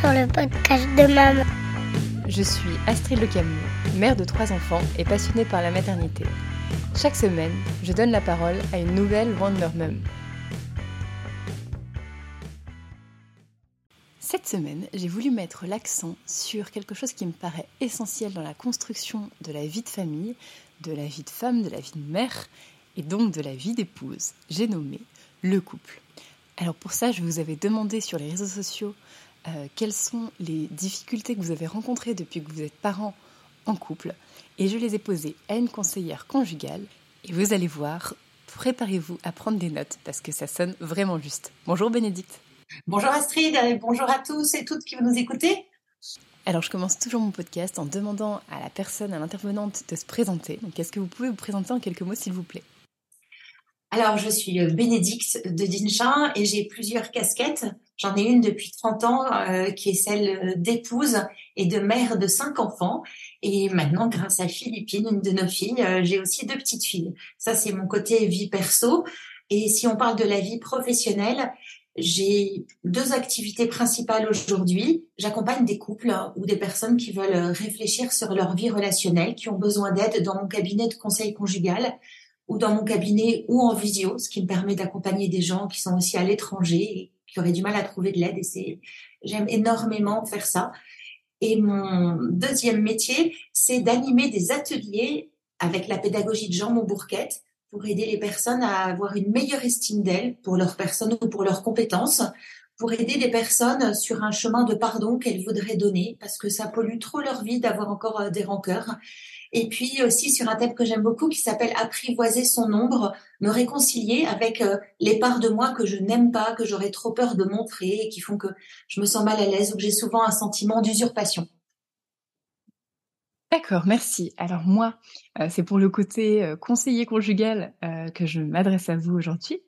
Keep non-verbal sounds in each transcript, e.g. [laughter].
sur le podcast de maman. Je suis Astrid Le Camus, mère de trois enfants et passionnée par la maternité. Chaque semaine, je donne la parole à une nouvelle Wonder Mum. Cette semaine, j'ai voulu mettre l'accent sur quelque chose qui me paraît essentiel dans la construction de la vie de famille, de la vie de femme, de la vie de mère et donc de la vie d'épouse. J'ai nommé le couple. Alors pour ça, je vous avais demandé sur les réseaux sociaux euh, quelles sont les difficultés que vous avez rencontrées depuis que vous êtes parent en couple et je les ai posées à une conseillère conjugale et vous allez voir, préparez-vous à prendre des notes parce que ça sonne vraiment juste. Bonjour Bénédicte. Bonjour Astrid et bonjour à tous et toutes qui vont nous écouter. Alors je commence toujours mon podcast en demandant à la personne, à l'intervenante de se présenter. Donc est-ce que vous pouvez vous présenter en quelques mots s'il vous plaît? Alors, je suis Bénédicte de Dinchin et j'ai plusieurs casquettes. J'en ai une depuis 30 ans euh, qui est celle euh, d'épouse et de mère de cinq enfants. Et maintenant, grâce à Philippine, une de nos filles, j'ai aussi deux petites filles. Ça, c'est mon côté vie perso. Et si on parle de la vie professionnelle, j'ai deux activités principales aujourd'hui. J'accompagne des couples ou des personnes qui veulent réfléchir sur leur vie relationnelle, qui ont besoin d'aide dans mon cabinet de conseil conjugal ou dans mon cabinet ou en visio, ce qui me permet d'accompagner des gens qui sont aussi à l'étranger qui du mal à trouver de l'aide. Et c'est, j'aime énormément faire ça. Et mon deuxième métier, c'est d'animer des ateliers avec la pédagogie de Jean Montbourquette pour aider les personnes à avoir une meilleure estime d'elles pour leur personne ou pour leurs compétences, pour aider les personnes sur un chemin de pardon qu'elles voudraient donner parce que ça pollue trop leur vie d'avoir encore euh, des rancœurs et puis aussi sur un thème que j'aime beaucoup qui s'appelle apprivoiser son ombre, me réconcilier avec euh, les parts de moi que je n'aime pas, que j'aurais trop peur de montrer et qui font que je me sens mal à l'aise ou que j'ai souvent un sentiment d'usurpation. D'accord, merci. Alors moi, euh, c'est pour le côté euh, conseiller conjugal que je m'adresse à vous aujourd'hui.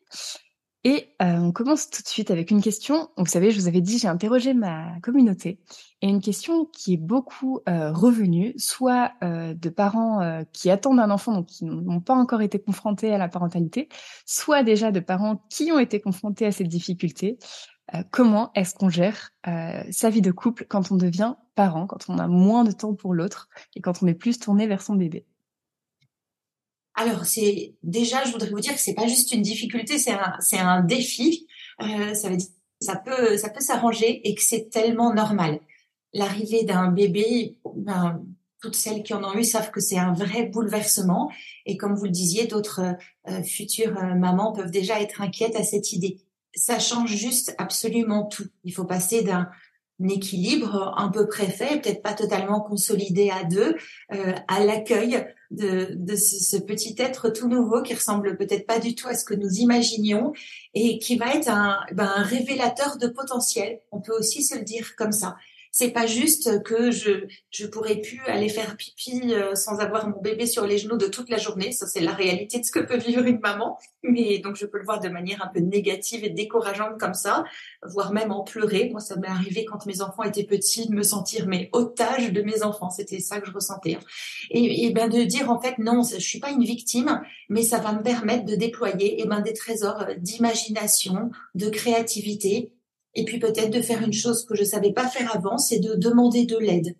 Et euh, on commence tout de suite avec une question. Vous savez, je vous avais dit, j'ai interrogé ma communauté et une question qui est beaucoup euh, revenue, soit euh, de parents qui attendent un enfant donc qui n'ont pas encore été confrontés à la parentalité, soit déjà de parents qui ont été confrontés à cette difficulté. Comment est-ce qu'on gère sa vie de couple quand on devient parent, quand on a moins de temps pour l'autre et quand on est plus tourné vers son bébé? Alors, c'est déjà, je voudrais vous dire que c'est pas juste une difficulté, c'est un, c'est un défi. Euh, ça veut dire, ça peut, ça peut s'arranger et que c'est tellement normal. L'arrivée d'un bébé, ben, toutes celles qui en ont eu savent que c'est un vrai bouleversement. Et comme vous le disiez, d'autres euh, futures euh, mamans peuvent déjà être inquiètes à cette idée. Ça change juste absolument tout. Il faut passer d'un équilibre un peu préfet, peut-être pas totalement consolidé à deux, euh, à l'accueil de, de ce, petit être tout nouveau qui ressemble peut-être pas du tout à ce que nous imaginions et qui va être un, ben, un révélateur de potentiel. On peut aussi se le dire comme ça c'est pas juste que je je pourrais plus aller faire pipi euh, sans avoir mon bébé sur les genoux de toute la journée. Ça, c'est la réalité de ce que peut vivre une maman. Mais donc, je peux le voir de manière un peu négative et décourageante comme ça, voire même en pleurer. Moi, ça m'est arrivé quand mes enfants étaient petits de me sentir mais otage de mes enfants. C'était ça que je ressentais. Et, et ben de dire en fait non, je suis pas une victime, mais ça va me permettre de déployer et eh ben des trésors d'imagination, de créativité et puis peut-être de faire une chose que je savais pas faire avant, c'est de demander de l'aide.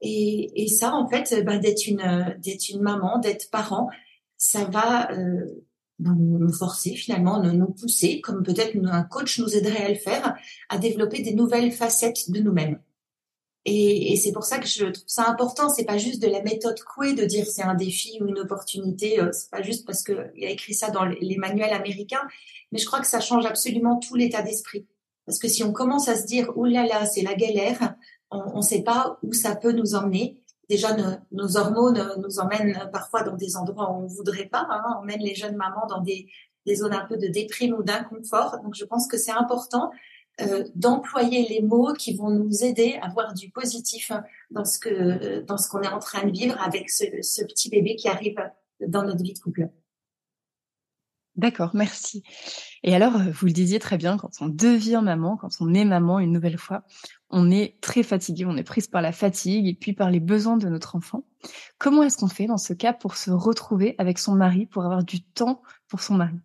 Et, et, ça, en fait, ben, d'être une d'être une maman, d'être parent, ça va euh, nous forcer finalement, nous, pousser, comme peut-être un coach nous aiderait à le faire, à développer des nouvelles facettes de nous-mêmes. Et, et c'est pour ça que je trouve ça important. C'est pas juste de la méthode Coué de dire c'est un défi ou une opportunité. Euh, c'est pas juste parce que il a écrit ça dans les manuels américains, mais je crois que ça change absolument tout l'état d'esprit. Parce que si on commence à se dire, là, c'est la galère, on ne sait pas où ça peut nous emmener. Déjà, nos, hormones nous emmènent parfois dans des endroits où on voudrait pas. Hein, emmène les jeunes mamans dans des, zones un peu de déprime ou d'inconfort. Donc, je pense que c'est important euh, d'employer les mots qui vont nous aider à voir du positif dans ce que dans ce qu'on est en train de vivre avec ce petit bébé qui arrive dans notre vie de couple. D'accord, merci. Et alors, euh, vous le disiez très bien, quand on devient maman, quand on est maman une nouvelle fois, on est très fatigué, on est prise par la fatigue et puis par les besoins de notre enfant. Comment est-ce qu'on fait dans ce cas pour se retrouver avec son mari, pour avoir du temps pour son mari?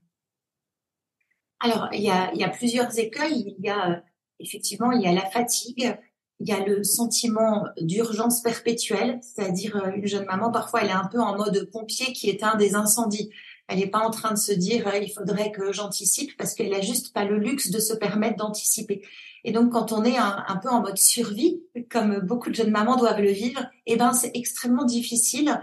Alors, il y a, plusieurs écueils. Il y a euh, effectivement, il y a la fatigue, il y a le sentiment d'urgence perpétuelle, c'est-à-dire euh, une jeune maman, parfois elle est un peu en mode pompier qui éteint des incendies. Elle n'est pas en train de se dire il faudrait que j'anticipe parce qu'elle a juste pas le luxe de se permettre d'anticiper. Et donc quand on est un, peu en mode survie, comme beaucoup de jeunes mamans doivent le vivre, eh ben c'est extrêmement difficile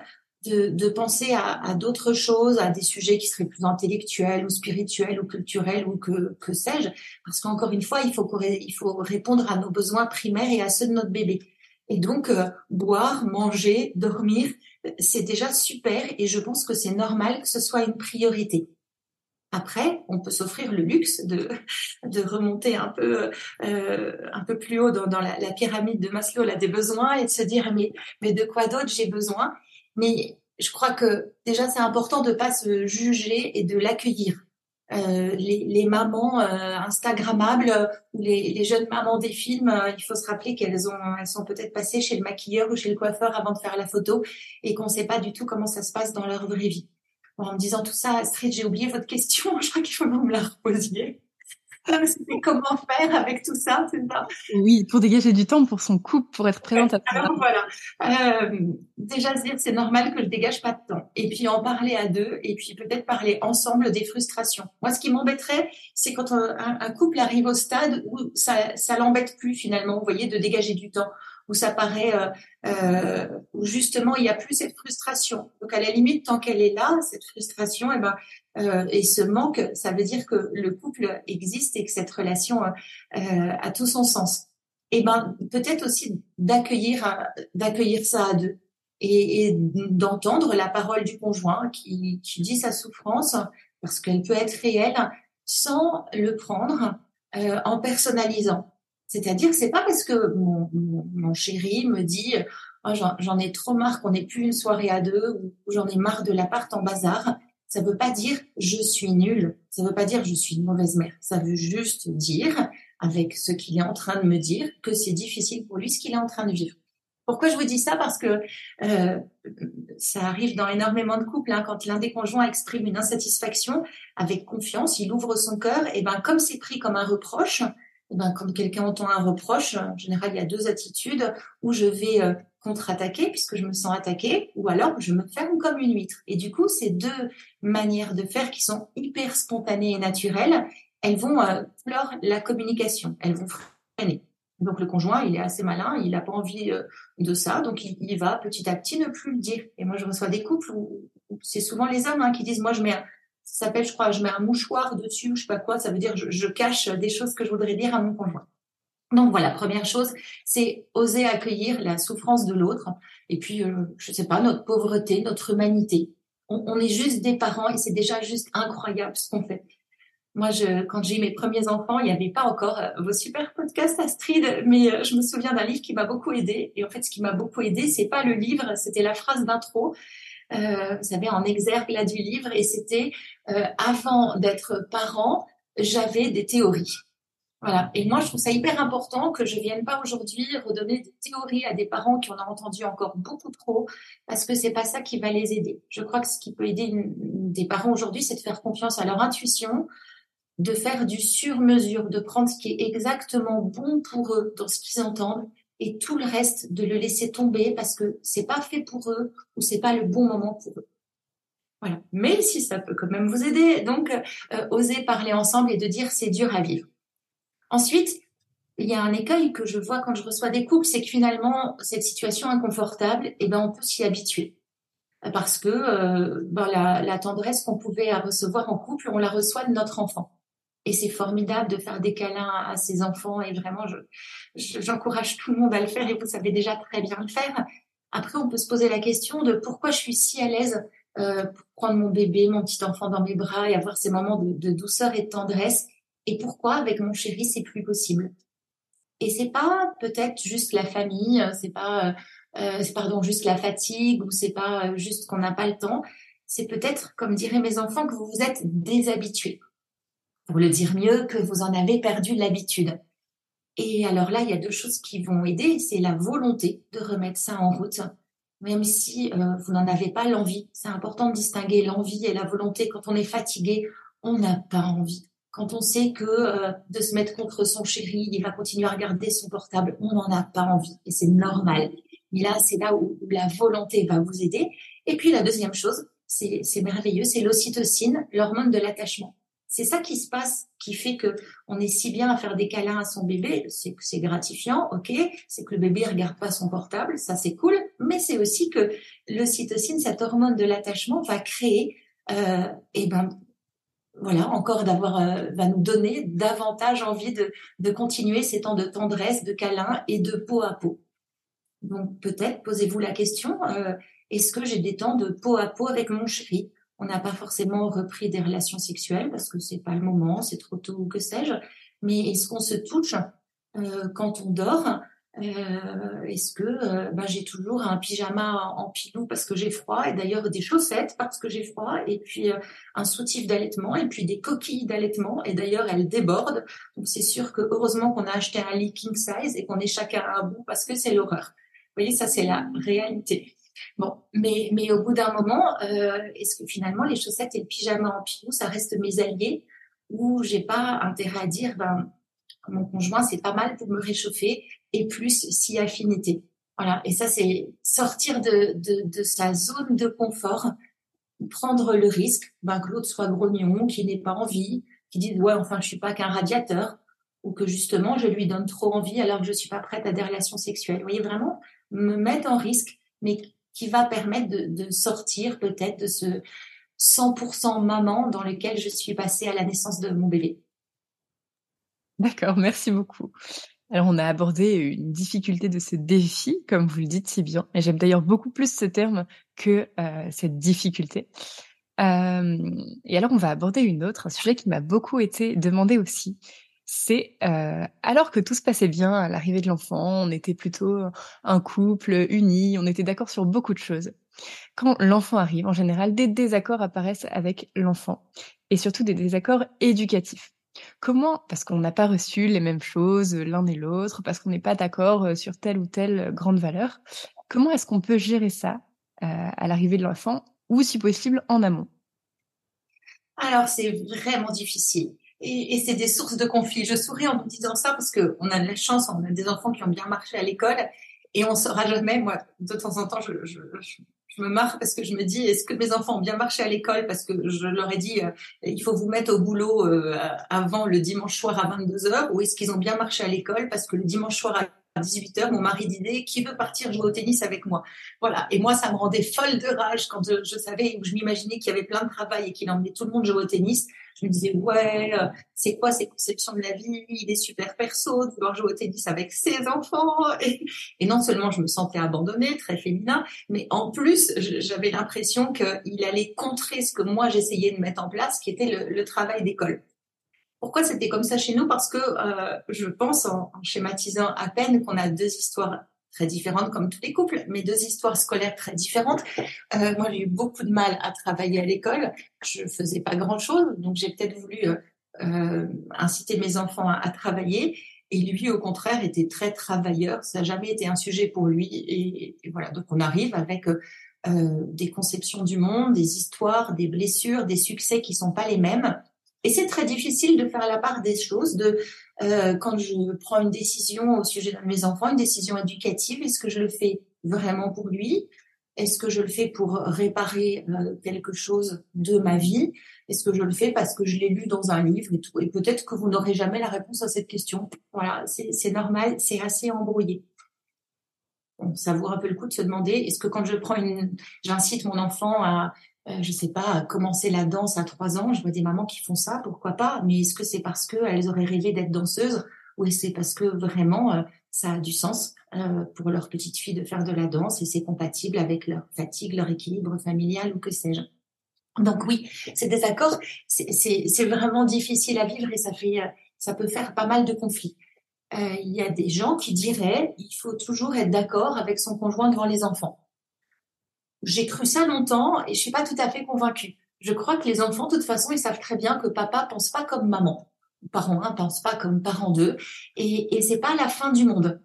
de, de penser à, à d'autres choses, à des sujets qui seraient plus intellectuels ou spirituels ou culturels ou que, que sais-je, parce qu'encore une fois, il faut, il faut répondre à nos besoins primaires et à ceux de notre bébé. Et donc, euh, boire, manger, dormir, c'est déjà super et je pense que c'est normal que ce soit une priorité. Après, on peut s'offrir le luxe de, de remonter un peu, euh, un peu plus haut dans, dans la, pyramide de Maslow, là, des besoins, et de se dire mais, mais de quoi d'autre j'ai besoin? Mais je crois que déjà c'est important de pas se juger et de l'accueillir. Euh, les, les, mamans euh, instagrammables ou les, les, jeunes mamans des films, euh, il faut se rappeler qu'elles ont, elles sont peut-être passées chez le maquilleur ou chez le coiffeur avant de faire la photo et qu'on ne sait pas du tout comment ça se passe dans leur vraie vie. en me disant tout ça, Astrid, j'ai oublié votre question. [laughs] Je crois qu'il faut me la reposer. [laughs] C'était comment faire avec tout ça, c'est ça? Oui, pour dégager du temps pour son couple, pour être présente à Alors voilà, euh, déjà se dire c'est normal que je dégage pas de temps, et puis en parler à deux, et puis peut-être parler ensemble des frustrations. Moi, ce qui m'embêterait, c'est quand un, un, couple arrive au stade où ça, ça l'embête plus finalement, vous voyez, de dégager du temps où ça paraît, euh, euh, où justement il y a plus cette frustration. Donc à la limite, tant qu'elle est là, cette frustration, eh ben, euh, et ce manque, ça veut dire que le couple existe et que cette relation euh, a tout son sens. Et eh ben peut-être aussi d'accueillir, d'accueillir ça à deux et, et d'entendre la parole du conjoint qui, qui dit sa souffrance parce qu'elle peut être réelle sans le prendre euh, en personnalisant. C'est-à-dire que c'est pas parce que mon, chéri me dit oh, j'en ai trop marre qu'on ait plus une soirée à deux ou j'en ai marre de l'appart en bazar. Ça veut pas dire je suis nulle. Ça veut pas dire je suis une mauvaise mère. Ça veut juste dire avec ce qu'il est en train de me dire que c'est difficile pour lui ce qu'il est en train de vivre. Pourquoi je vous dis ça? Parce que euh, ça arrive dans énormément de couples. Hein, quand l'un des conjoints exprime une insatisfaction avec confiance, il ouvre son cœur. Et ben comme c'est pris comme un reproche, ben, quand quelqu'un entend un reproche, en général, il y a deux attitudes où je vais euh, contre-attaquer puisque je me sens attaquée, ou alors je me ferme comme une huître. Et du coup, ces deux manières de faire qui sont hyper spontanées et naturelles, elles vont euh, la communication, elles vont freiner. Donc le conjoint, il est assez malin, il n'a pas envie euh, de ça, donc il, va petit à petit ne plus le dire. Et moi, je reçois des couples où, c'est souvent les hommes hein, qui disent, moi, je mets ça s'appelle, je crois, je mets un mouchoir dessus ou je sais pas quoi. Ça veut dire je, je cache des choses que je voudrais dire à mon conjoint. Donc voilà, première chose, c'est oser accueillir la souffrance de l'autre. Et puis, euh, je sais pas, notre pauvreté, notre humanité. On, est juste des parents et c'est déjà juste incroyable ce qu'on fait. Moi, quand j'ai eu mes premiers enfants, il n'y avait pas encore euh, vos super podcasts Astrid, mais euh, je me souviens d'un livre qui m'a beaucoup aidé. Et en fait, ce qui m'a beaucoup aidé, c'est pas le livre, c'était la phrase d'intro euh, vous savez, en exergue là du livre, et c'était euh, avant d'être parent, j'avais des théories. Voilà. Et moi, je trouve ça hyper important que je vienne pas aujourd'hui redonner des théories à des parents qui en ont entendu encore beaucoup trop, parce que c'est pas ça qui va les aider. Je crois que ce qui peut aider des parents aujourd'hui, c'est de faire confiance à leur intuition, de faire du sur-mesure, de prendre ce qui est exactement bon pour eux dans ce qu'ils entendent et tout le reste de le laisser tomber parce que c'est pas fait pour eux ou c'est pas le bon moment pour eux. Voilà. Mais si ça peut quand même vous aider, donc euh, oser parler ensemble et de dire c'est dur à vivre. Ensuite, il y a un écueil que je vois quand je reçois des couples, c'est que finalement cette situation inconfortable, eh ben on peut s'y habituer parce que euh, ben, la tendresse qu'on pouvait recevoir en couple, on la reçoit de notre enfant. Et c'est formidable de faire des câlins à ses enfants et vraiment, j'encourage tout le monde à le faire et vous savez déjà très bien le faire. Après, on peut se poser la question de pourquoi je suis si à l'aise euh, pour prendre mon bébé, mon petit enfant dans mes bras et avoir ces moments de, douceur et de tendresse et pourquoi avec mon chéri c'est plus possible? Et c'est pas peut-être juste la famille, c'est pas euh, pardon juste la fatigue ou c'est pas juste qu'on n'a pas le temps. C'est peut-être, comme diraient mes enfants, que vous vous êtes déshabitués pour le dire mieux, que vous en avez perdu l'habitude. Et alors là, il y a deux choses qui vont aider, c'est la volonté de remettre ça en route, même si euh, vous n'en avez pas l'envie. C'est important de distinguer l'envie et la volonté. Quand on est fatigué, on n'a pas envie. quand on sait que euh, de se mettre contre son chéri, il va continuer à regarder son portable, on n'en a pas envie et c'est normal. Mais là, c'est là où, la volonté va vous aider. Et puis la deuxième chose, c'est merveilleux, c'est l'ocytocine, l'hormone de l'attachement. C'est ça qui se passe, qui fait que on est si bien à faire des câlins à son bébé. C'est c'est gratifiant, ok. C'est que le bébé regarde pas son portable, ça c'est cool. Mais c'est aussi que l'ocytocine, cette hormone de l'attachement, va créer, euh, et ben voilà, encore d'avoir, euh, va nous donner davantage envie de, continuer ces temps de tendresse, de câlin et de peau à peau. Donc peut-être posez-vous la question euh, est-ce que j'ai des temps de peau à peau avec mon chéri? On n'a pas forcément repris des relations sexuelles parce que c'est pas le moment, c'est trop tôt ou que sais-je. Mais est-ce qu'on se touche euh, quand on dort euh, Est-ce que ben, j'ai toujours un pyjama en pilou parce que j'ai froid et d'ailleurs des chaussettes parce que j'ai froid et puis euh, un soutif d'allaitement et puis des coquilles d'allaitement et d'ailleurs elles débordent. Donc c'est sûr que heureusement qu'on a acheté un lit king size et qu'on est chacun à bout parce que c'est l'horreur. Vous voyez, ça c'est la réalité. Bon, mais, mais au bout d'un moment, euh, est-ce que finalement les chaussettes et le pyjama en pilou, ça reste mes alliés ou j'ai pas intérêt à dire, ben, mon conjoint, c'est pas mal pour me réchauffer et plus si affinité. Voilà. Et ça, c'est sortir de, de, de, sa zone de confort, prendre le risque ben, que l'autre soit grognon, qui n'ait pas envie, qui dise, ouais, enfin, je suis pas qu'un radiateur ou que justement je lui donne trop envie alors que je suis pas prête à des relations sexuelles. Vous voyez vraiment me mettre en risque, mais qui va permettre de, sortir peut-être de ce 100% maman dans lequel je suis passée à la naissance de mon bébé. D'accord, merci beaucoup. Alors, on a abordé une difficulté de ce défi, comme vous le dites si bien, et j'aime d'ailleurs beaucoup plus ce terme que euh, cette difficulté. Euh, et alors, on va aborder une autre, un sujet qui m'a beaucoup été demandé aussi, c'est euh, alors que tout se passait bien à l'arrivée de l'enfant, on était plutôt un couple uni, on était d'accord sur beaucoup de choses. Quand l'enfant arrive, en général, des désaccords apparaissent avec l'enfant, et surtout des désaccords éducatifs. Comment Parce qu'on n'a pas reçu les mêmes choses l'un et l'autre, parce qu'on n'est pas d'accord sur telle ou telle grande valeur. Comment est-ce qu'on peut gérer ça euh, à l'arrivée de l'enfant, ou si possible en amont? Alors c'est vraiment difficile et, et c'est des sources de conflits. Je souris en vous disant ça parce que on a de la chance, on a des enfants qui ont bien marché à l'école et on saura jamais. Moi, de temps en temps, je, je, je, me marre parce que je me dis, est-ce que mes enfants ont bien marché à l'école? Parce que je leur ai dit, euh, il faut vous mettre au boulot euh, avant le dimanche soir à 22 h ou est-ce qu'ils ont bien marché à l'école? Parce que le dimanche soir à 18h, mon mari disait qui veut partir jouer au tennis avec moi? Voilà. Et moi, ça me rendait folle de rage quand je, savais ou je m'imaginais qu'il y avait plein de travail et qu'il emmenait tout le monde jouer au tennis. Je me disais ouais, euh, c'est quoi ces conceptions de la vie? Il est super perso de vouloir jouer au tennis avec ses enfants. Et, et non seulement je me sentais abandonnée, très féminin, mais en plus j'avais l'impression qu'il allait contrer ce que moi j'essayais de mettre en place, qui était le travail d'école. Pourquoi c'était comme ça chez nous? Parce que euh, je pense, en, schématisant à peine, qu'on a deux histoires très différentes comme tous les couples, mais deux histoires scolaires très différentes. Euh, moi, j'ai eu beaucoup de mal à travailler à l'école. Je faisais pas grand-chose, donc j'ai peut-être voulu euh, inciter mes enfants à, travailler. Et lui, au contraire, était très travailleur. Ça n'a jamais été un sujet pour lui. Et, voilà, donc on arrive avec des conceptions du monde, des histoires, des blessures, des succès qui sont pas les mêmes. Et c'est très difficile de faire la part des choses, de euh, quand je prends une décision au sujet de mes enfants, une décision éducative, est-ce que je le fais vraiment pour lui? Est-ce que je le fais pour réparer euh, quelque chose de ma vie? Est-ce que je le fais parce que je l'ai lu dans un livre et tout? Et peut-être que vous n'aurez jamais la réponse à cette question. Voilà, c'est normal, c'est assez embrouillé. ça vaut un peu le coup de se demander est-ce que quand je prends une, j'incite mon enfant à euh, je sais pas, commencer la danse à trois ans. Je vois des mamans qui font ça, pourquoi pas Mais est-ce que c'est parce qu'elles auraient rêvé d'être danseuses ou est-ce c'est parce que vraiment euh, ça a du sens euh, pour leur petite fille de faire de la danse et c'est compatible avec leur fatigue, leur équilibre familial ou que sais-je? Donc oui, ces désaccords, c'est vraiment difficile à vivre et ça fait, ça peut faire pas mal de conflits. Il y a des gens qui diraient il faut toujours être d'accord avec son conjoint devant les enfants. J'ai cru ça longtemps et je suis pas tout à fait convaincue. Je crois que les enfants, de toute façon, ils savent très bien que papa pense pas comme maman. Parents 1 pense pas comme parent 2. Et, et c'est pas la fin du monde.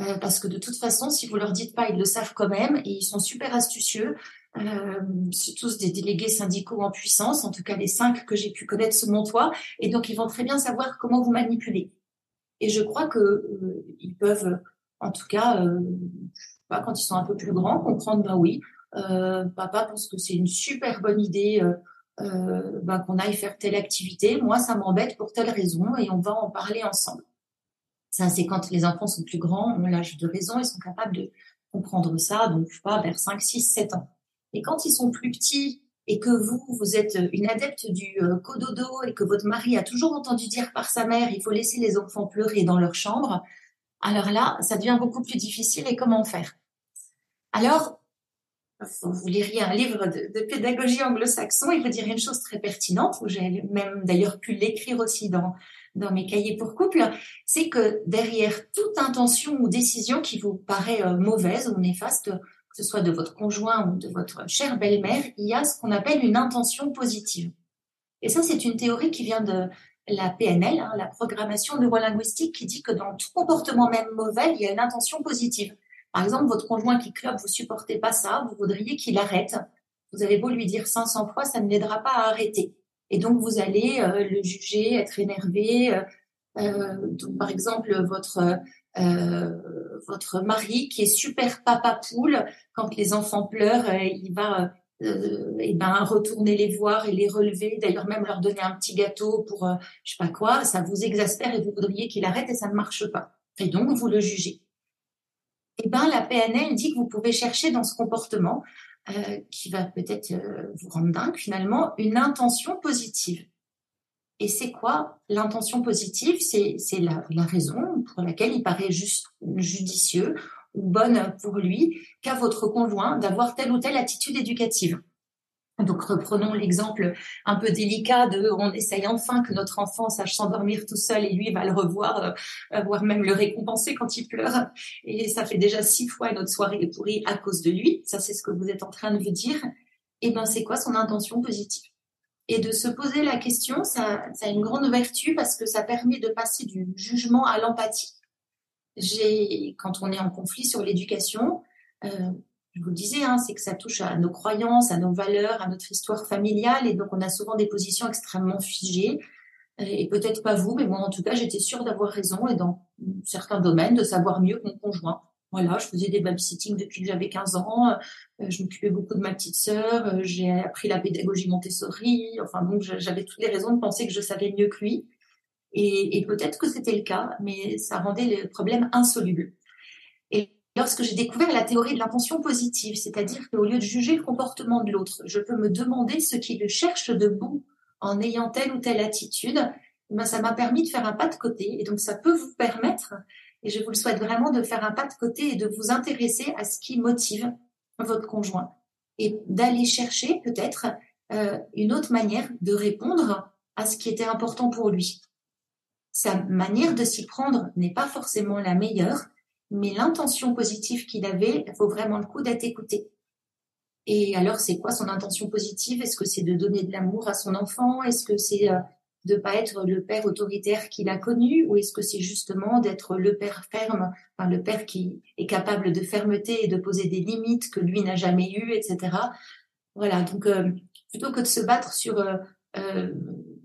Euh, parce que de toute façon, si vous leur dites pas, ils le savent quand même et ils sont super astucieux. Euh, c'est tous des délégués syndicaux en puissance, en tout cas les cinq que j'ai pu connaître sous mon toit, et donc ils vont très bien savoir comment vous manipuler. Et je crois que euh, ils peuvent, en tout cas, euh, quand ils sont un peu plus grands, comprendre bah oui, papa pense que c'est une super bonne idée bah, qu'on aille faire telle activité. Moi, ça m'embête pour telle raison, et on va en parler ensemble. Ça, c'est quand les enfants sont plus grands, ont l'âge de raison, ils sont capables de comprendre ça, donc je sais pas, vers 5, 6, 7 ans. Et quand ils sont plus petits et que vous, vous êtes une adepte du euh, cododo et que votre mari a toujours entendu dire par sa mère, il faut laisser les enfants pleurer dans leur chambre, alors là, ça devient beaucoup plus difficile et comment faire? Alors, vous liriez un livre de, pédagogie anglo-saxon, il vous dirait une chose très pertinente, j'ai même d'ailleurs pu l'écrire aussi dans, mes cahiers pour couple, c'est que derrière toute intention ou décision qui vous paraît euh, mauvaise ou néfaste, que ce soit de votre conjoint ou de votre chère belle-mère, il y a ce qu'on appelle une intention positive. Et ça, c'est une théorie qui vient de la PNL, hein, la programmation neurolinguistique, qui dit que dans tout comportement même mauvais, il y a une intention positive. Par exemple, votre conjoint qui clope, vous supportez pas ça, vous voudriez qu'il arrête. Vous avez beau lui dire 500 fois, ça ne l'aidera pas à arrêter. Et donc, vous allez euh, le juger, être énervé. Euh, euh donc, par exemple, votre mari qui est super papa poule, quand les enfants pleurent, il va et ben retourner les voir et les relever, d'ailleurs même leur donner un petit gâteau pour je sais pas quoi, ça vous exaspère et vous voudriez qu'il arrête et ça ne marche pas. Et donc vous le jugez. Et ben la PNL dit que vous pouvez chercher dans ce comportement euh, qui va peut-être vous rendre dingue finalement une intention positive. Et c'est quoi l'intention positive? C'est la, la, raison pour laquelle il paraît juste judicieux ou bonne pour lui qu'à votre conjoint d'avoir telle ou telle attitude éducative. Donc reprenons l'exemple un peu délicat de on essaye enfin que notre enfant sache s'endormir tout seul et lui va le revoir, euh, voire même le récompenser quand il pleure. Et ça fait déjà six fois notre soirée est pourrie à cause de lui. Ça c'est ce que vous êtes en train de vous dire. Et eh ben c'est quoi son intention positive? Et de se poser la question, ça, ça, a une grande vertu parce que ça permet de passer du jugement à l'empathie. J'ai, quand on est en conflit sur l'éducation, euh, je vous le disais, hein, c'est que ça touche à nos croyances, à nos valeurs, à notre histoire familiale, et donc on a souvent des positions extrêmement figées. Et peut-être pas vous, mais moi en tout cas, j'étais sûre d'avoir raison et dans certains domaines de savoir mieux que mon conjoint. Voilà, je faisais des babysitting depuis que j'avais 15 ans. Euh, je m'occupais beaucoup de ma petite sœur. Euh, j'ai appris la pédagogie Montessori. Enfin, donc j'avais toutes les raisons de penser que je savais mieux que lui. Et, et peut-être que c'était le cas, mais ça rendait le problème insoluble. Lorsque j'ai découvert la théorie de l'intention positive, c'est-à-dire qu'au lieu de juger le comportement de l'autre, je peux me demander ce qui le cherche de bon en ayant telle ou telle attitude, ben ça m'a permis de faire un pas de côté. Et donc ça peut vous permettre et je vous le souhaite vraiment de faire un pas de côté et de vous intéresser à ce qui motive votre conjoint et d'aller chercher peut-être euh, une autre manière de répondre à ce qui était important pour lui. Sa manière de s'y prendre n'est pas forcément la meilleure, mais l'intention positive qu'il avait vaut vraiment le coup d'être écoutée. Et alors, c'est quoi son intention positive? Est-ce que c'est de donner de l'amour à son enfant? Est-ce que c'est euh, de pas être le père autoritaire qu'il a connu? Ou est-ce que c'est justement d'être le père ferme, enfin, le père qui est capable de fermeté et de poser des limites que lui n'a jamais eues, etc. Voilà, donc euh, plutôt que de se battre sur euh, euh,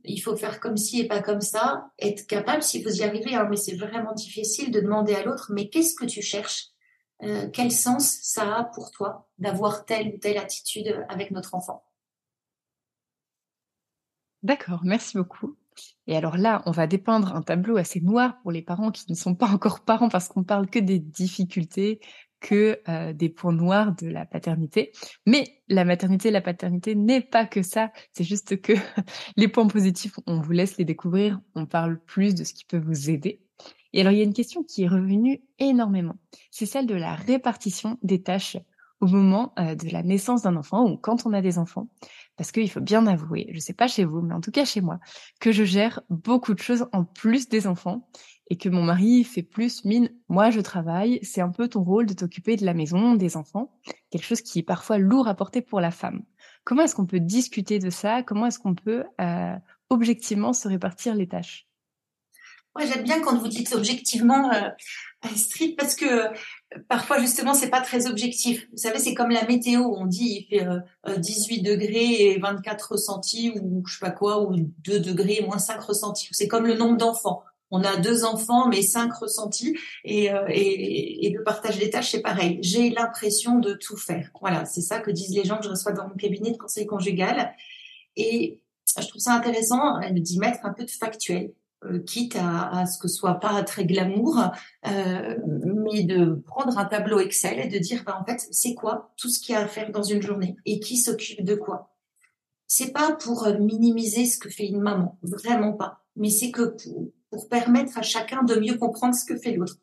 il faut faire comme ci et pas comme ça, être capable, si vous y arrivez, hein, mais c'est vraiment difficile de demander à l'autre, mais qu'est-ce que tu cherches? Quel sens ça a pour toi d'avoir telle ou telle attitude avec notre enfant? D'accord, merci beaucoup. Et alors là, on va dépeindre un tableau assez noir pour les parents qui ne sont pas encore parents parce qu'on parle que des difficultés, que euh, des points noirs de la paternité. Mais la maternité la paternité n'est pas que ça. C'est juste que [laughs] les points positifs, on vous laisse les découvrir. On parle plus de ce qui peut vous aider. Et alors, il y a une question qui est revenue énormément. C'est celle de la répartition des tâches au moment euh, de la naissance d'un enfant ou quand on a des enfants parce qu'il faut bien avouer, je sais pas chez vous, mais en tout cas chez moi, que je gère beaucoup de choses en plus des enfants et que mon mari fait plus mine. Moi, je travaille, c'est un peu ton rôle de t'occuper de la maison, des enfants, quelque chose qui est parfois lourd à porter pour la femme. Comment est-ce qu'on peut discuter de ça? Comment est-ce qu'on peut euh, objectivement se répartir les tâches? Moi, j'aime bien quand vous dites objectivement. Euh, Astrid, parce que parfois justement c'est pas très objectif. Vous savez, c'est comme la météo, on dit il fait 18 degrés et 24 ressentis ou je sais pas quoi, ou 2 degrés et moins 5 ressentis. C'est comme le nombre d'enfants. On a deux enfants mais cinq ressentis et, et le partage des tâches c'est pareil. J'ai l'impression de tout faire. Voilà, c'est ça que disent les gens que je reçois dans mon cabinet de conseil conjugal. Et je trouve ça intéressant d'y mettre un peu de factuel. Euh, quitte à, ce que ce soit pas très glamour, euh, mais de prendre un tableau Excel et de dire, bah, en fait, c'est quoi tout ce qu'il y a à faire dans une journée et qui s'occupe de quoi? C'est pas pour euh, minimiser ce que fait une maman, vraiment pas, mais c'est que pour, pour, permettre à chacun de mieux comprendre ce que fait l'autre.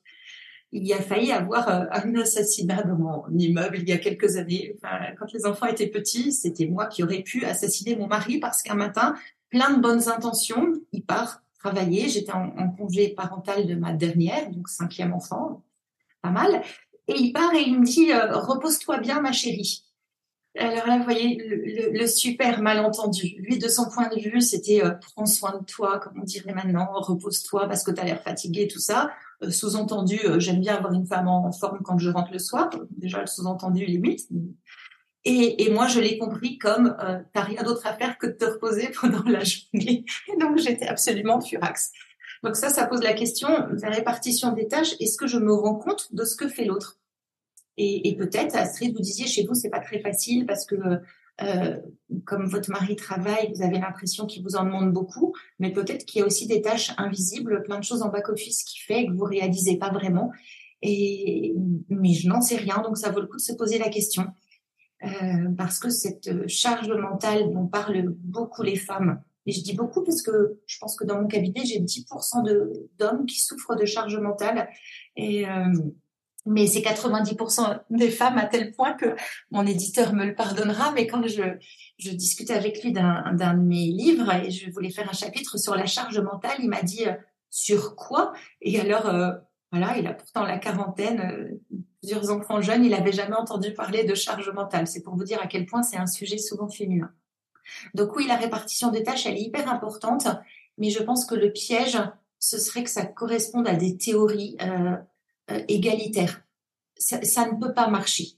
Il y a failli avoir euh, un assassinat dans mon immeuble il y a quelques années. Quand les enfants étaient petits, c'était moi qui aurais pu assassiner mon mari parce qu'un matin, plein de bonnes intentions, il part travailler. J'étais en, congé parental de ma dernière, donc cinquième enfant, pas mal. Et il part et il me dit euh, repose-toi bien, ma chérie. Alors là, vous voyez le, super malentendu. Lui, de son point de vue, c'était euh, prends soin de toi, comme on dirait maintenant, repose-toi parce que tu as l'air fatigué, tout ça. Euh, sous-entendu, j'aime bien avoir une femme en forme quand je rentre le soir. Déjà, le sous-entendu limite. Et, et, moi, je l'ai compris comme euh, t'as rien d'autre à faire que de te reposer [laughs] pendant la journée. Et donc, j'étais absolument furax. Donc ça, ça pose la question la répartition des tâches. Est-ce que je me rends compte de ce que fait l'autre? Et, peut-être, Astrid, vous disiez chez vous, c'est pas très facile parce que euh, comme votre mari travaille, vous avez l'impression qu'il vous en demande beaucoup, mais peut-être qu'il y a aussi des tâches invisibles, plein de choses en back-office qui fait que vous réalisez pas vraiment. Et mais je n'en sais rien, donc ça vaut le coup de se poser la question. Euh, parce que cette charge mentale dont parlent beaucoup les femmes, et je dis beaucoup parce que je pense que dans mon cabinet, j'ai 10% d'hommes qui souffrent de charge mentale, et, euh, mais c'est 90% des femmes à tel point que mon éditeur me le pardonnera, mais quand je, je discutais avec lui d'un de mes livres et je voulais faire un chapitre sur la charge mentale, il m'a dit euh, sur quoi? Et alors, euh, voilà, il a pourtant la quarantaine, euh, plusieurs enfants jeunes, il n'avait jamais entendu parler de charge mentale. C'est pour vous dire à quel point c'est un sujet souvent féminin. Donc oui, la répartition des tâches, elle est hyper importante, mais je pense que le piège, ce serait que ça corresponde à des théories euh, euh, égalitaires. Ça, ne peut pas marcher.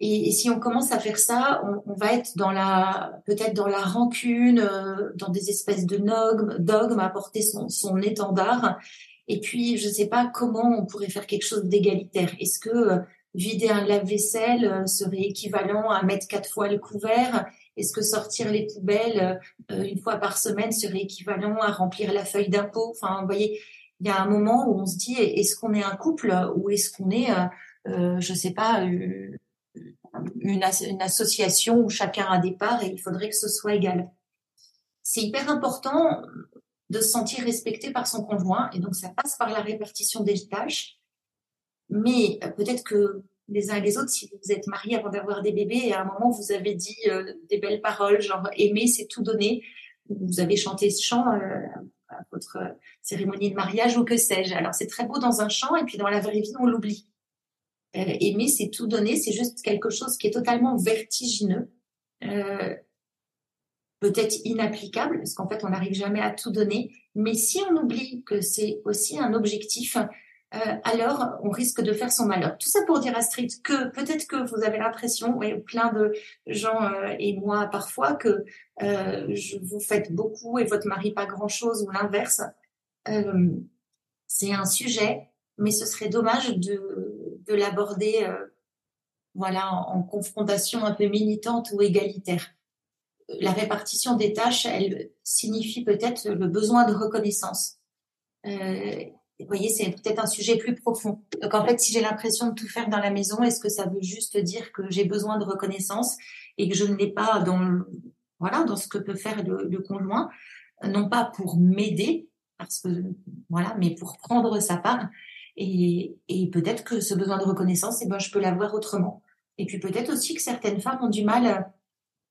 Et, si on commence à faire ça, on, va être dans la peut-être dans la rancune, euh, dans des espèces de dogmes, dogmes à porter son, son étendard, et puis, je ne sais pas comment on pourrait faire quelque chose d'égalitaire. Est-ce que euh, vider un lave-vaisselle serait équivalent à mettre quatre fois le couvert? Est-ce que sortir les poubelles une fois par semaine serait équivalent à remplir la feuille d'impôt? Enfin, vous voyez, il y a un moment où on se dit est-ce qu'on est un couple ou est-ce qu'on est, euh, je sais pas, une, une, association où chacun a des parts et il faudrait que ce soit égal. C'est hyper important de se sentir respecté par son conjoint. Et donc, ça passe par la répartition des tâches. Mais euh, peut-être que les uns et les autres, si vous êtes mariés avant d'avoir des bébés, et à un moment, vous avez dit euh, des belles paroles, genre aimer, c'est tout donner. Vous avez chanté ce chant euh, votre cérémonie de mariage ou que sais-je. Alors, c'est très beau dans un chant, et puis dans la vraie vie, on l'oublie. aimer, c'est tout donner, c'est juste quelque chose qui est totalement vertigineux peut-être inapplicable, parce qu'en fait, on n'arrive jamais à tout donner. Mais si on oublie que c'est aussi un objectif, euh, alors on risque de faire son malheur. Tout ça pour dire Astrid que peut-être que vous avez l'impression, et plein de gens euh, et moi parfois, que euh, je vous faites beaucoup et votre mari pas grand-chose ou l'inverse. Euh, c'est un sujet, mais ce serait dommage de, de l'aborder voilà, en confrontation un peu militante ou égalitaire la répartition des tâches, elle signifie peut-être le besoin de reconnaissance. Euh, vous voyez, c'est peut-être un sujet plus profond. Donc en fait, si j'ai l'impression de tout faire dans la maison, est-ce que ça veut juste dire que j'ai besoin de reconnaissance et que je ne l'ai pas dans voilà dans ce que peut faire le, le conjoint, non pas pour m'aider parce que voilà, mais pour prendre sa part et, et peut-être que ce besoin de reconnaissance, eh ben je peux l'avoir autrement. Et puis peut-être aussi que certaines femmes ont du mal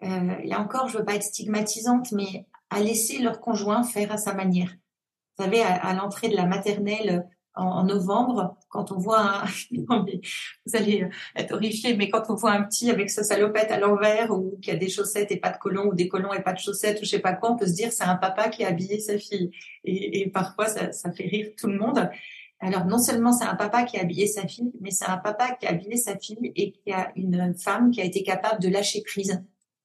euh, là encore, je veux pas être stigmatisante, mais à laisser leur conjoint faire à sa manière. Vous savez, à, l'entrée de la maternelle en, novembre, quand on voit un, [laughs] vous allez être horrifiés, mais quand on voit un petit avec sa salopette à l'envers ou qui a des chaussettes et pas de colons ou des colons et pas de chaussettes ou je sais pas quoi, on peut se dire c'est un papa qui a habillé sa fille. Et, et parfois ça, ça, fait rire tout le monde. Alors non seulement c'est un papa qui a habillé sa fille, mais c'est un papa qui a habillé sa fille et qui a une femme qui a été capable de lâcher prise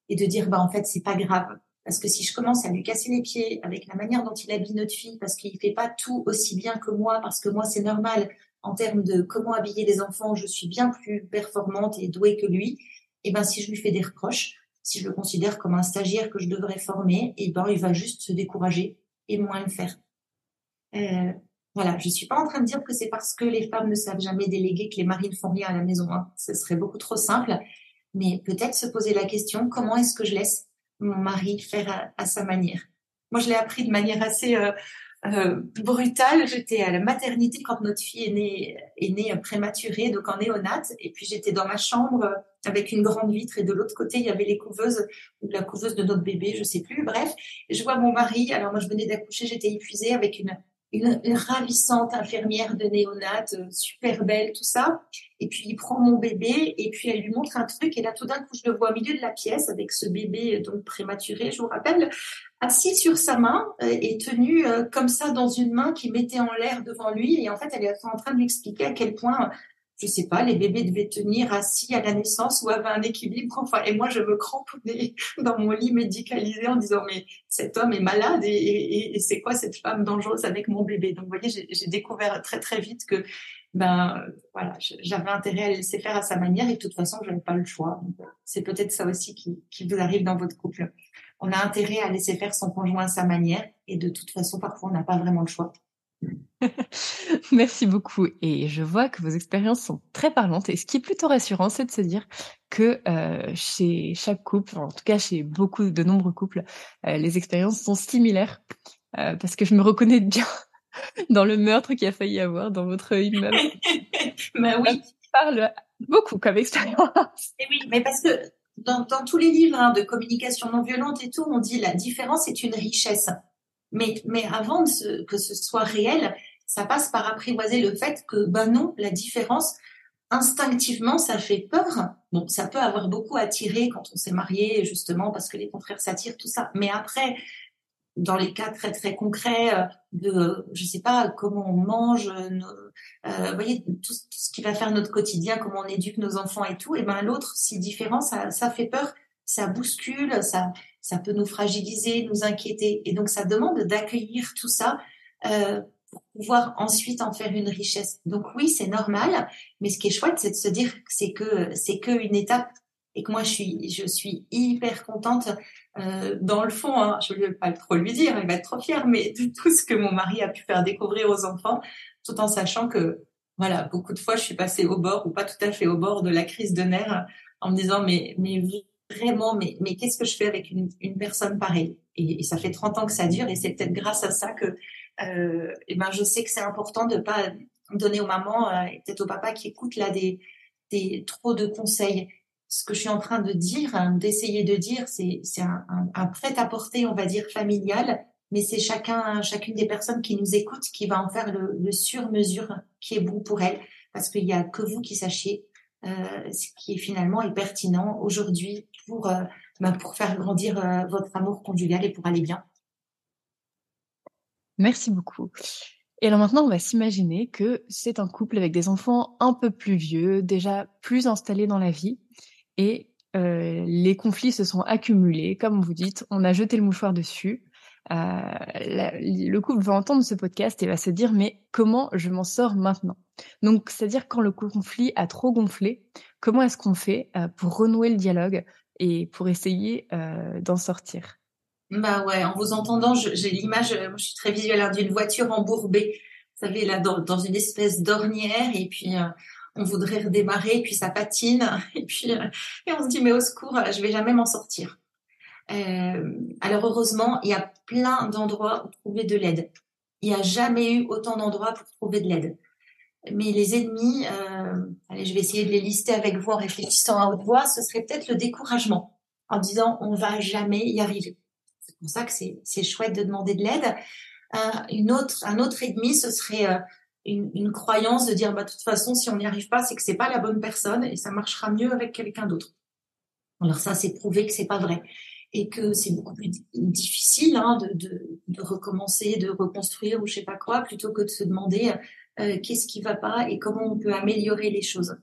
et de dire bah en fait c'est pas grave parce que si je commence à lui casser les pieds avec la manière dont il habille notre fille parce qu'il fait pas tout aussi bien que moi parce que moi c'est normal en termes de comment habiller les enfants, je suis bien plus performante et douée que lui. Et ben si je lui fais des reproches, si je le considère comme un stagiaire que je devrais former, et ben il va juste se décourager et moins le faire. Euh, voilà, je suis pas en train de dire que c'est parce que les femmes ne savent jamais déléguer que les maris ne font rien à la maison. Hein. Ce serait beaucoup trop simple. Mais peut-être se poser la question comment est-ce que je laisse mon mari faire à, sa manière. Moi, je l'ai appris de manière assez euh, euh, brutale. J'étais à la maternité quand notre fille est née, est née prématurée, donc en néonate. Et puis j'étais dans ma chambre avec une grande vitre et de l'autre côté il y avait les couveuses ou la couveuse de notre bébé, je sais plus. Bref, je vois mon mari. Alors moi, je venais d'accoucher, j'étais épuisée avec une une, ravissante infirmière de néonat, euh, super belle, tout ça. Et puis il prend mon bébé et puis elle lui montre un truc et là tout d'un coup je le vois au milieu de la pièce avec ce bébé euh, donc prématuré, je vous rappelle, assis sur sa main euh, et tenu comme ça dans une main qui mettait en l'air devant lui et en fait elle est en train de lui expliquer à quel point je sais pas, les bébés devaient tenir assis à la naissance ou avaient un équilibre. Enfin, et moi, je me cramponnais [laughs] dans mon lit médicalisé en disant, mais cet homme est malade et, c'est quoi cette femme dangereuse avec mon bébé? Donc, vous voyez, j'ai découvert très, très vite que, ben, voilà, j'avais intérêt à laisser faire à sa manière et de toute façon, je n'avais pas le choix. C'est peut-être ça aussi qui vous arrive dans votre couple. On a intérêt à laisser faire son conjoint à sa manière et de toute façon, parfois, on n'a pas vraiment le choix. [laughs] Merci beaucoup. Et je vois que vos expériences sont très parlantes. Et ce qui est plutôt rassurant, c'est de se dire que euh, chez chaque couple, en tout cas chez beaucoup de nombreux couples, euh, les expériences sont similaires. Euh, parce que je me reconnais [laughs] bien dans le meurtre qui a failli avoir dans votre immeuble. [laughs] bah oui. parle beaucoup comme expérience. Et oui, mais parce que dans, tous les livres hein, de communication non violente et tout, on dit la différence est une richesse. Mais, mais avant que ce soit réel, ça passe par apprivoiser le fait que, ben non, la différence, instinctivement, ça fait peur. Bon, ça peut avoir beaucoup attiré quand on s'est marié, justement, parce que les confrères s'attirent, tout ça. Mais après, dans les cas très très concrets euh, de, je sais pas, comment on mange, euh, vous voyez, tout, ce qui va faire notre quotidien, comment on éduque nos enfants et tout, et ben l'autre, si différent, ça fait peur, ça bouscule, ça, ça peut nous fragiliser, nous inquiéter. Et donc, ça demande d'accueillir tout ça euh, pour pouvoir ensuite en faire une richesse. Donc oui, c'est normal, mais ce qui est chouette, c'est de se dire que c'est que c'est que une étape et que moi je suis je suis hyper contente euh, dans le fond. Hein, je ne vais pas trop lui dire, il va être trop fier, mais de tout ce que mon mari a pu faire découvrir aux enfants, tout en sachant que voilà, beaucoup de fois je suis passée au bord ou pas tout à fait au bord de la crise de nerfs en me disant mais mais vraiment, mais, mais qu'est-ce que je fais avec une, une personne pareille? Et, ça fait 30 ans que ça dure et c'est peut-être grâce à ça que euh, et ben, je sais que c'est important de pas donner aux mamans euh, et peut-être aux papas qui écoutent là des, des trop de conseils. Ce que je suis en train de dire, hein, d'essayer de dire, c'est un, un, prêt-à-porter, on va dire familial, mais c'est chacun, chacune des personnes qui nous écoutent qui va en faire le, sur-mesure qui est bon pour elle, parce qu'il y a que vous qui sachiez euh, ce qui finalement est pertinent aujourd'hui pour, euh, bah, pour faire grandir euh, votre amour conjugal et pour aller bien. Merci beaucoup. Et alors maintenant, on va s'imaginer que c'est un couple avec des enfants un peu plus vieux, déjà plus installés dans la vie, et euh, les conflits se sont accumulés. Comme vous dites, on a jeté le mouchoir dessus. Le couple va entendre ce podcast et va se dire mais comment je m'en sors maintenant? Donc c'est-à-dire quand le conflit a trop gonflé, comment est-ce qu'on fait pour renouer le dialogue? Et pour essayer euh, d'en sortir Bah ouais, en vous entendant, j'ai l'image, je suis très visuelle hein, d'une voiture embourbée, vous savez là dans, une espèce d'ornière et puis on voudrait redémarrer, et puis ça patine, [laughs] et puis et on se dit mais au secours, je vais jamais m'en sortir. Euh, alors heureusement, il y a plein d'endroits pour trouver de l'aide. Il n'y a jamais eu autant d'endroits pour trouver de l'aide. Mais les ennemis, euh, allez, je vais essayer de les lister avec vous en réfléchissant à haute voix, ce serait peut-être le découragement, en disant on va jamais y arriver. C'est pour ça que c'est chouette de demander de l'aide. Euh, une autre, un autre ennemi, ce serait euh, une, croyance de dire bah de toute façon si on n'y arrive pas, c'est que c'est pas la bonne personne et ça marchera mieux avec quelqu'un d'autre. Alors ça, c'est prouvé que c'est pas vrai et que c'est beaucoup plus difficile hein, de, de, recommencer, de reconstruire ou je sais pas quoi, plutôt que de se demander qu'est-ce qui va pas et comment on peut améliorer les choses.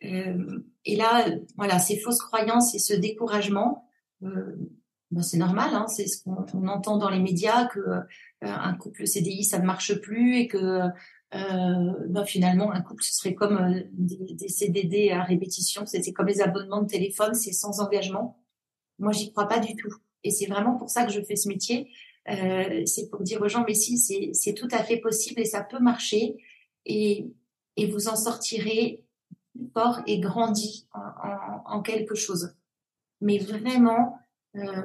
et là, voilà, ces fausses croyances et ce découragement, ben c'est normal, hein, c'est ce qu'on entend dans les médias que un couple CDI ça ne marche plus et que ben finalement un couple ce serait comme des, des, CDD à répétition, c'est comme les abonnements de téléphone, c'est sans engagement. Moi, j'y crois pas du tout. Et c'est vraiment pour ça que je fais ce métier. Euh, c'est pour dire aux gens, mais si, c'est tout à fait possible et ça peut marcher. Et, et vous en sortirez fort et grandi en, en, quelque chose. Mais vraiment, euh,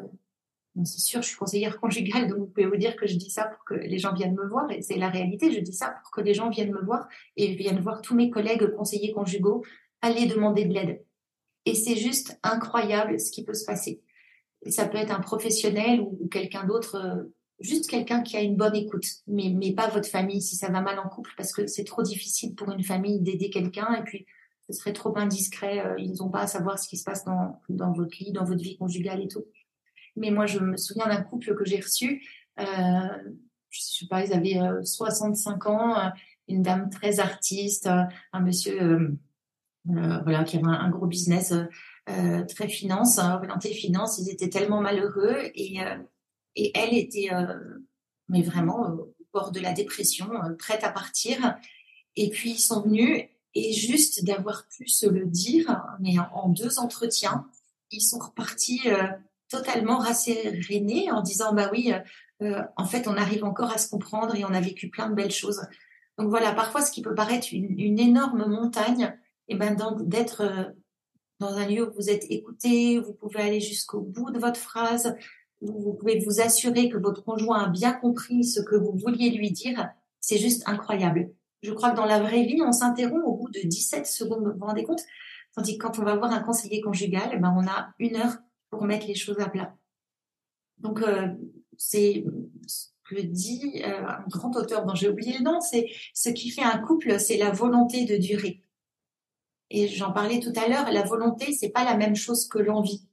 c'est sûr, je suis conseillère conjugale, donc vous pouvez vous dire que je dis ça pour que les gens viennent me voir, et c'est la réalité, je dis ça pour que les gens viennent me voir et viennent voir tous mes collègues conseillers conjugaux aller demander de l'aide. Et c'est juste incroyable ce qui peut se passer. Ça peut être un professionnel ou, quelqu'un d'autre, euh, juste quelqu'un qui a une bonne écoute, mais, mais pas votre famille si ça va mal en couple, parce que c'est trop difficile pour une famille d'aider quelqu'un et puis ce serait trop indiscret. Euh, ils n'ont pas à savoir ce qui se passe dans, dans votre lit, dans votre vie conjugale et tout. Mais moi, je me souviens d'un couple que j'ai reçu. Euh, je sais pas, ils avaient 65 ans, une dame très artiste, un monsieur euh, voilà, qui avait un, gros business euh, euh, très finance, hein, orienté finance. Ils étaient tellement malheureux et, et elle était, mais vraiment au bord de la dépression, prête à partir. Et puis ils sont venus et juste d'avoir pu se le dire, mais en, deux entretiens, ils sont repartis totalement rassérénés en disant bah oui, en fait on arrive encore à se comprendre et on a vécu plein de belles choses. Donc voilà, parfois ce qui peut paraître une, énorme montagne, et ben d'être euh, dans un lieu où vous êtes écouté, vous pouvez aller jusqu'au bout de votre phrase, vous pouvez vous assurer que votre conjoint a bien compris ce que vous vouliez lui dire, c'est juste incroyable. Je crois que dans la vraie vie, on s'interrompt au bout de 17 secondes, vous vous rendez compte? Tandis que quand on va voir un conseiller conjugal, ben on a une heure pour mettre les choses à plat. Donc, euh, c'est ce que dit euh, un grand auteur dont j'ai oublié le nom, c'est ce qui fait un couple, c'est la volonté de durer. Et j'en parlais tout à l'heure, la volonté, c'est pas la même chose que l'envie.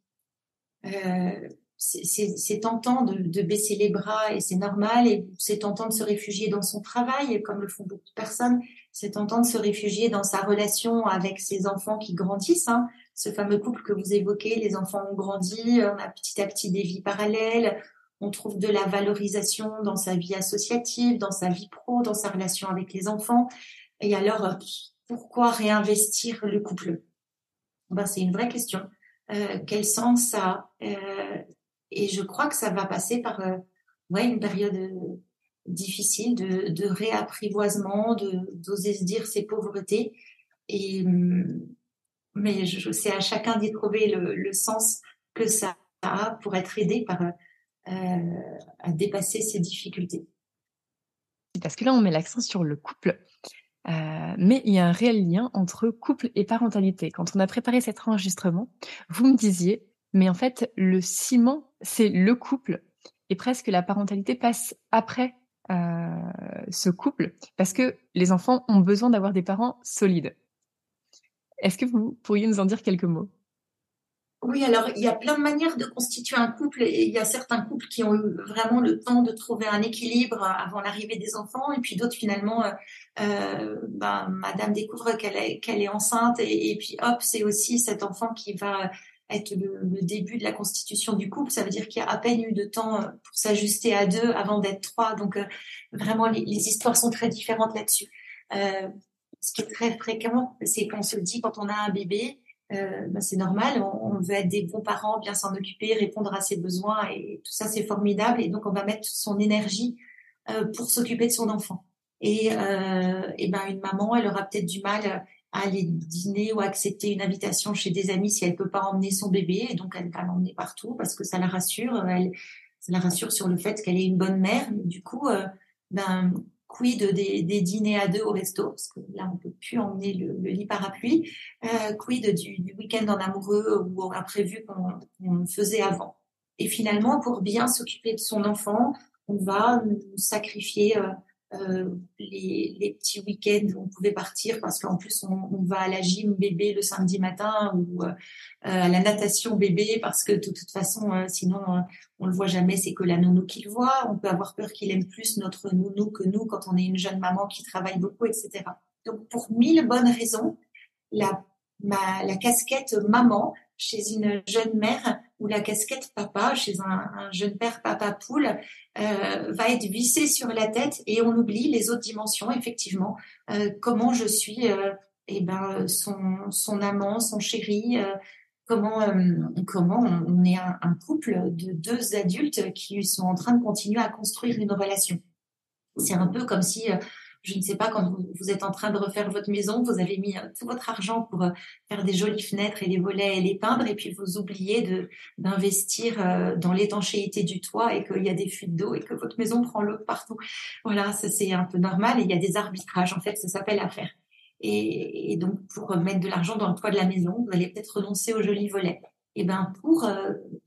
Euh, c'est tentant de, baisser les bras et c'est normal, et c'est tentant de se réfugier dans son travail, comme le font beaucoup de personnes. C'est tentant de se réfugier dans sa relation avec ses enfants qui grandissent. Hein. Ce fameux couple que vous évoquez, les enfants ont grandi, on a petit à petit des vies parallèles, on trouve de la valorisation dans sa vie associative, dans sa vie pro, dans sa relation avec les enfants. Et alors, pourquoi réinvestir le couple? Ben, C'est une vraie question. Euh, quel sens ça a? Euh, Et je crois que ça va passer par euh, ouais, une période difficile de, de réapprivoisement, d'oser se dire ses pauvretés. Et, hum, mais c'est à chacun d'y trouver le, le, sens que ça a pour être aidé par, à dépasser ces difficultés. Parce que là, on met l'accent sur le couple. Euh, mais il y a un réel lien entre couple et parentalité. Quand on a préparé cet enregistrement, vous me disiez, mais en fait, le ciment, c'est le couple, et presque la parentalité passe après euh, ce couple, parce que les enfants ont besoin d'avoir des parents solides. Est-ce que vous pourriez nous en dire quelques mots? Oui, alors il y a plein de manières de constituer un couple et il y a certains couples qui ont eu vraiment le temps de trouver un équilibre avant l'arrivée des enfants et puis d'autres finalement, euh, euh ben, Madame découvre qu'elle est, qu'elle est enceinte et, puis hop, c'est aussi cet enfant qui va être le, début de la constitution du couple. Ça veut dire qu'il y a à peine eu de temps pour s'ajuster à deux avant d'être trois. Donc euh, vraiment, les, les, histoires sont très différentes là-dessus. Euh, ce qui est très fréquent, c'est qu'on se dit quand on a un bébé, euh, bah, c'est normal, on, veut être des bons parents, bien s'en occuper, répondre à ses besoins et tout ça c'est formidable et donc on va mettre son énergie euh, pour s'occuper de son enfant. Et, euh, et ben une maman, elle aura peut-être du mal à aller dîner ou accepter une invitation chez des amis si elle peut pas emmener son bébé et donc elle va l'emmener partout parce que ça la rassure, elle, ça la rassure sur le fait qu'elle est une bonne mère. Mais du coup, euh, ben quid des, des, dîners à deux au resto, parce que là, on peut plus emmener le, lit parapluie, euh, quid du, du week-end en amoureux où on a prévu qu'on faisait avant. Et finalement, pour bien s'occuper de son enfant, on va nous sacrifier euh, euh, les, les, petits week-ends on pouvait partir parce qu'en plus on, on, va à la gym bébé le samedi matin ou euh, à la natation bébé parce que de toute façon euh, sinon on le voit jamais c'est que la nounou qui le voit. On peut avoir peur qu'il aime plus notre nounou que nous quand on est une jeune maman qui travaille beaucoup etc donc pour mille bonnes raisons la ma, la casquette maman chez une jeune mère ou la casquette papa chez un, un jeune père papa poule euh, va être vissée sur la tête et on oublie les autres dimensions effectivement. Euh, comment je suis euh, eh ben son son amant son chéri euh, comment euh, comment on est un, un, couple de deux adultes qui sont en train de continuer à construire une relation. C'est un peu comme si je ne sais pas, quand vous, êtes en train de refaire votre maison, vous avez mis euh, tout votre argent pour euh, faire des jolies fenêtres et les volets et les peindre, et puis vous oubliez d'investir euh, dans l'étanchéité du toit et qu'il y a des fuites d'eau et que votre maison prend l'eau partout. Voilà, ça c'est un peu normal. Et il y a des arbitrages, en fait, ça s'appelle affaire. Et, et, donc pour mettre de l'argent dans le toit de la maison, vous allez peut-être renoncer aux jolis volets. Et ben pour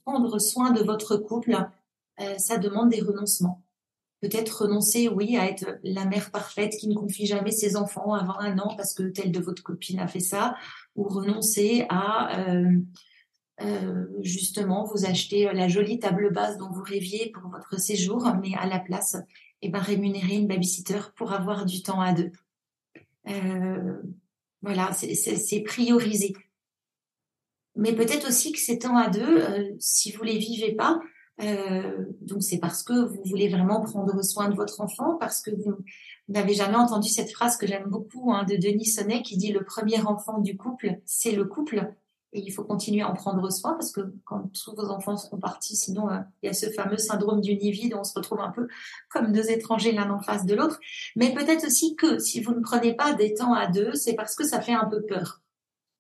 prendre soin de votre couple, ça demande des renoncements peut-être renoncer, oui, à être la mère parfaite qui ne confie jamais ses enfants avant un an parce que telle de votre copine a fait ça, ou renoncer à euh, euh, justement vous acheter la jolie table basse dont vous rêviez pour votre séjour, mais à la place, eh ben, rémunérer une babysitter pour avoir du temps à deux. Euh, voilà, c'est prioriser. Mais peut-être aussi que ces temps à deux, si vous les vivez pas, euh, donc c'est parce que vous voulez vraiment prendre soin de votre enfant, parce que vous n'avez jamais entendu cette phrase que j'aime beaucoup hein, de Denis Sonnet qui dit le premier enfant du couple, c'est le couple. Et il faut continuer à en prendre soin parce que quand tous vos enfants seront partis, sinon euh, il y a ce fameux syndrome du nid vide on se retrouve un peu comme deux étrangers l'un en face de l'autre. Mais peut-être aussi que si vous ne prenez pas des temps à deux, c'est parce que ça fait un peu peur.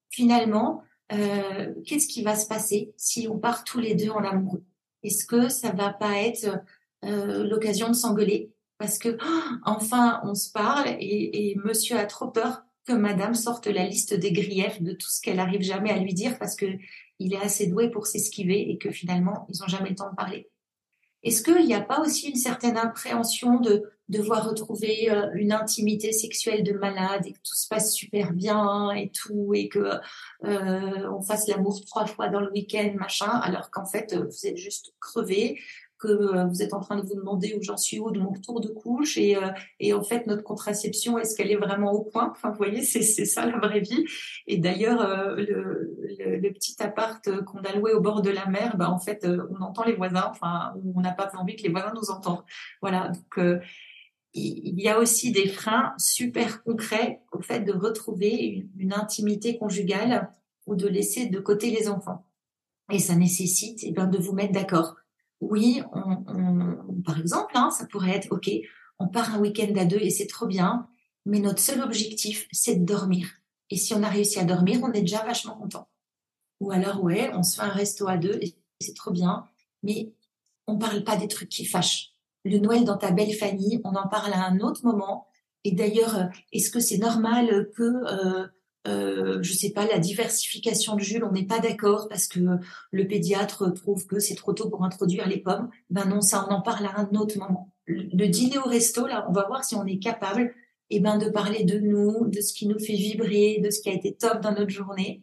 Finalement, euh, qu'est-ce qui va se passer si on part tous les deux en amoureux? Est-ce que ça va pas être euh, l'occasion de s'engueuler? Parce que [gasps] enfin on se parle et, Monsieur a trop peur que Madame sorte la liste des griefs de tout ce qu'elle arrive jamais à lui dire parce que il est assez doué pour s'esquiver et que finalement ils ont jamais le temps de parler. Est-ce qu'il n'y a pas aussi une certaine appréhension de devoir retrouver euh, une intimité sexuelle de malade et que tout se passe super bien et tout et que euh, on fasse l'amour trois fois dans le week-end machin alors qu'en fait vous êtes juste crevé que euh, vous êtes en train de vous demander où j'en suis où de mon retour de couche et, euh, et en fait notre contraception est-ce qu'elle est vraiment au point? Enfin vous voyez c'est ça la vraie vie et d'ailleurs euh, le, petit appart qu'on a loué au bord de la mer bah en fait on entend les voisins enfin on n'a pas envie que les voisins nous entendent voilà donc il y a aussi des freins super concrets au fait de retrouver une, intimité conjugale ou de laisser de côté les enfants. Et ça nécessite eh bien, de vous mettre d'accord. Oui, par exemple, hein, ça pourrait être, OK, on part un week-end à deux et c'est trop bien, mais notre seul objectif, c'est de dormir. Et si on a réussi à dormir, on est déjà vachement content. Ou alors, ouais, on se fait un resto à deux et c'est trop bien, mais on parle pas des trucs qui fâchent le Noël dans ta belle famille, on en parle à un autre moment. Et d'ailleurs, est-ce que c'est normal que, euh, euh, je sais pas, la diversification de Jules, on n'est pas d'accord parce que le pédiatre trouve que c'est trop tôt pour introduire les pommes Ben non, ça, on en parle à un autre moment. Le, dîner au resto, là, on va voir si on est capable, eh ben, de parler de nous, de ce qui nous fait vibrer, de ce qui a été top dans notre journée.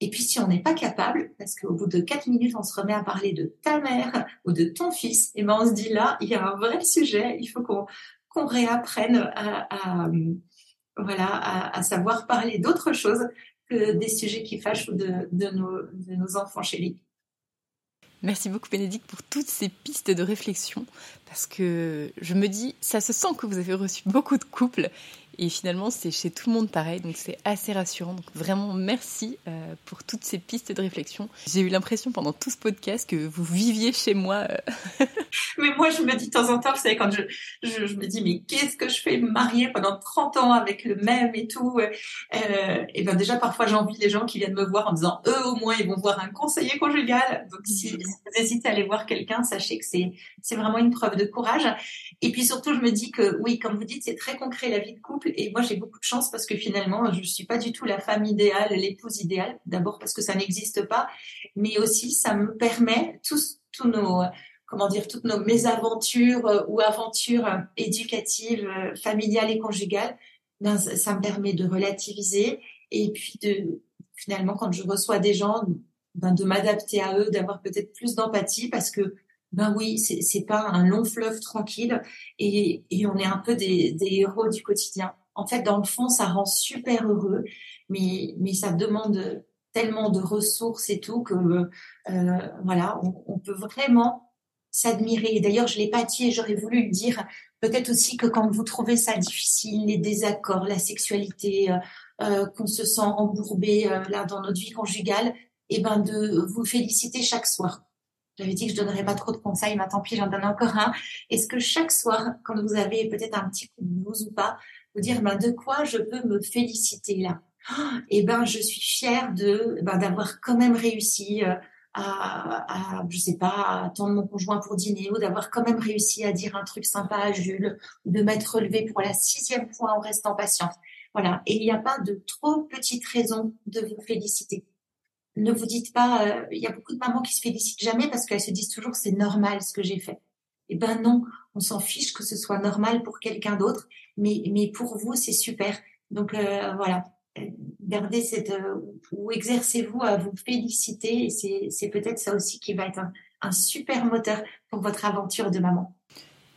Et puis si on n'est pas capable, parce qu'au bout de quatre minutes, on se remet à parler de ta mère ou de ton fils, et ben on se dit là, il y a un vrai sujet, il faut qu'on qu'on réapprenne à, à voilà à, savoir parler d'autre chose que des sujets qui fâchent ou de, de, nos, de nos enfants chéris. Merci beaucoup Bénédicte pour toutes ces pistes de réflexion parce que je me dis, ça se sent que vous avez reçu beaucoup de couples et finalement, c'est chez tout le monde pareil, donc c'est assez rassurant. Donc vraiment, merci euh, pour toutes ces pistes de réflexion. J'ai eu l'impression pendant tout ce podcast que vous viviez chez moi. Euh. [laughs] mais moi, je me dis de temps en temps, vous savez, quand je, je, je me dis, mais qu'est-ce que je fais marier pendant 30 ans avec le même et tout euh, Et bien déjà, parfois, j'envie les gens qui viennent me voir en disant, eux au moins, ils vont voir un conseiller conjugal. Donc si, si vous hésitez à aller voir quelqu'un, sachez que c'est c'est vraiment une preuve de courage. Et puis surtout, je me dis que oui, comme vous dites, c'est très concret la vie de couple et moi, j'ai beaucoup de chance parce que finalement, je ne suis pas du tout la femme idéale, l'épouse idéale. D'abord parce que ça n'existe pas, mais aussi ça me permet tous tous nos comment dire, toutes nos mésaventures ou aventures éducatives, familiales et conjugales, ben, ça, me permet de relativiser et puis de finalement quand je reçois des gens, ben, de m'adapter à eux, d'avoir peut-être plus d'empathie parce que ben oui, c'est pas un long fleuve tranquille et, et on est un peu des, des héros du quotidien. En fait, dans le fond, ça rend super heureux, mais mais ça demande tellement de ressources et tout que euh, voilà, on, peut vraiment s'admirer. D'ailleurs, je l'ai dit et j'aurais voulu le dire. Peut-être aussi que quand vous trouvez ça difficile, les désaccords, la sexualité, euh, euh qu'on se sent embourbé euh, là dans notre vie conjugale, et eh ben de vous féliciter chaque soir j'avais dit que je donnerais pas trop de conseils, mais tant pis, j'en donne encore un. Est-ce que chaque soir, quand vous avez peut-être un petit coup de blues ou pas, vous dire ben, de quoi je peux me féliciter là? [gasps] Eh ben, je suis fière de ben, d'avoir quand même réussi euh, à, je sais pas, à attendre mon conjoint pour dîner ou d'avoir quand même réussi à dire un truc sympa à Jules ou de m'être relevé pour la sixième fois en restant patiente. Voilà. Et il n'y a pas de trop petites raisons de vous féliciter ne vous dites pas, euh, il y a beaucoup de mamans qui se félicitent jamais parce qu'elles se disent toujours c'est normal ce que j'ai fait. Eh ben non, on s'en fiche que ce soit normal pour quelqu'un d'autre, mais mais pour vous c'est super. Donc euh, voilà, gardez cette euh, ou exercez-vous à vous féliciter c'est c'est peut-être ça aussi qui va être un, un super moteur pour votre aventure de maman.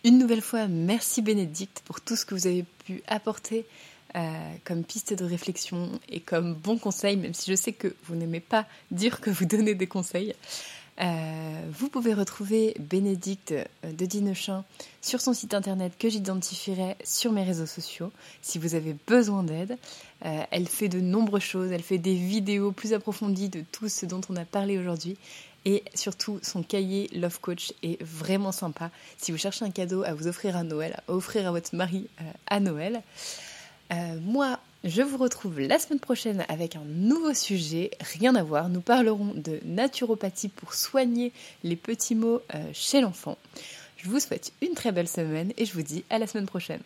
Une nouvelle fois, merci Bénédicte pour tout ce que vous avez pu apporter euh, comme piste de réflexion et comme bon conseil, même si je sais que vous n'aimez pas dire que vous donnez des conseils. Euh, vous pouvez retrouver Bénédicte euh, de Dinechin sur son site internet que j'identifierai sur mes réseaux sociaux si vous avez besoin d'aide. elle fait de nombreuses choses, elle fait des vidéos plus approfondies de tout ce dont on a parlé aujourd'hui et surtout son cahier Love Coach est vraiment sympa si vous cherchez un cadeau à vous offrir à Noël, à offrir à votre mari à Noël. Euh, moi, je vous retrouve la semaine prochaine avec un nouveau sujet, rien à voir. Nous parlerons de naturopathie pour soigner les petits mots euh, chez l'enfant. Je vous souhaite une très belle semaine et je vous dis à la semaine prochaine.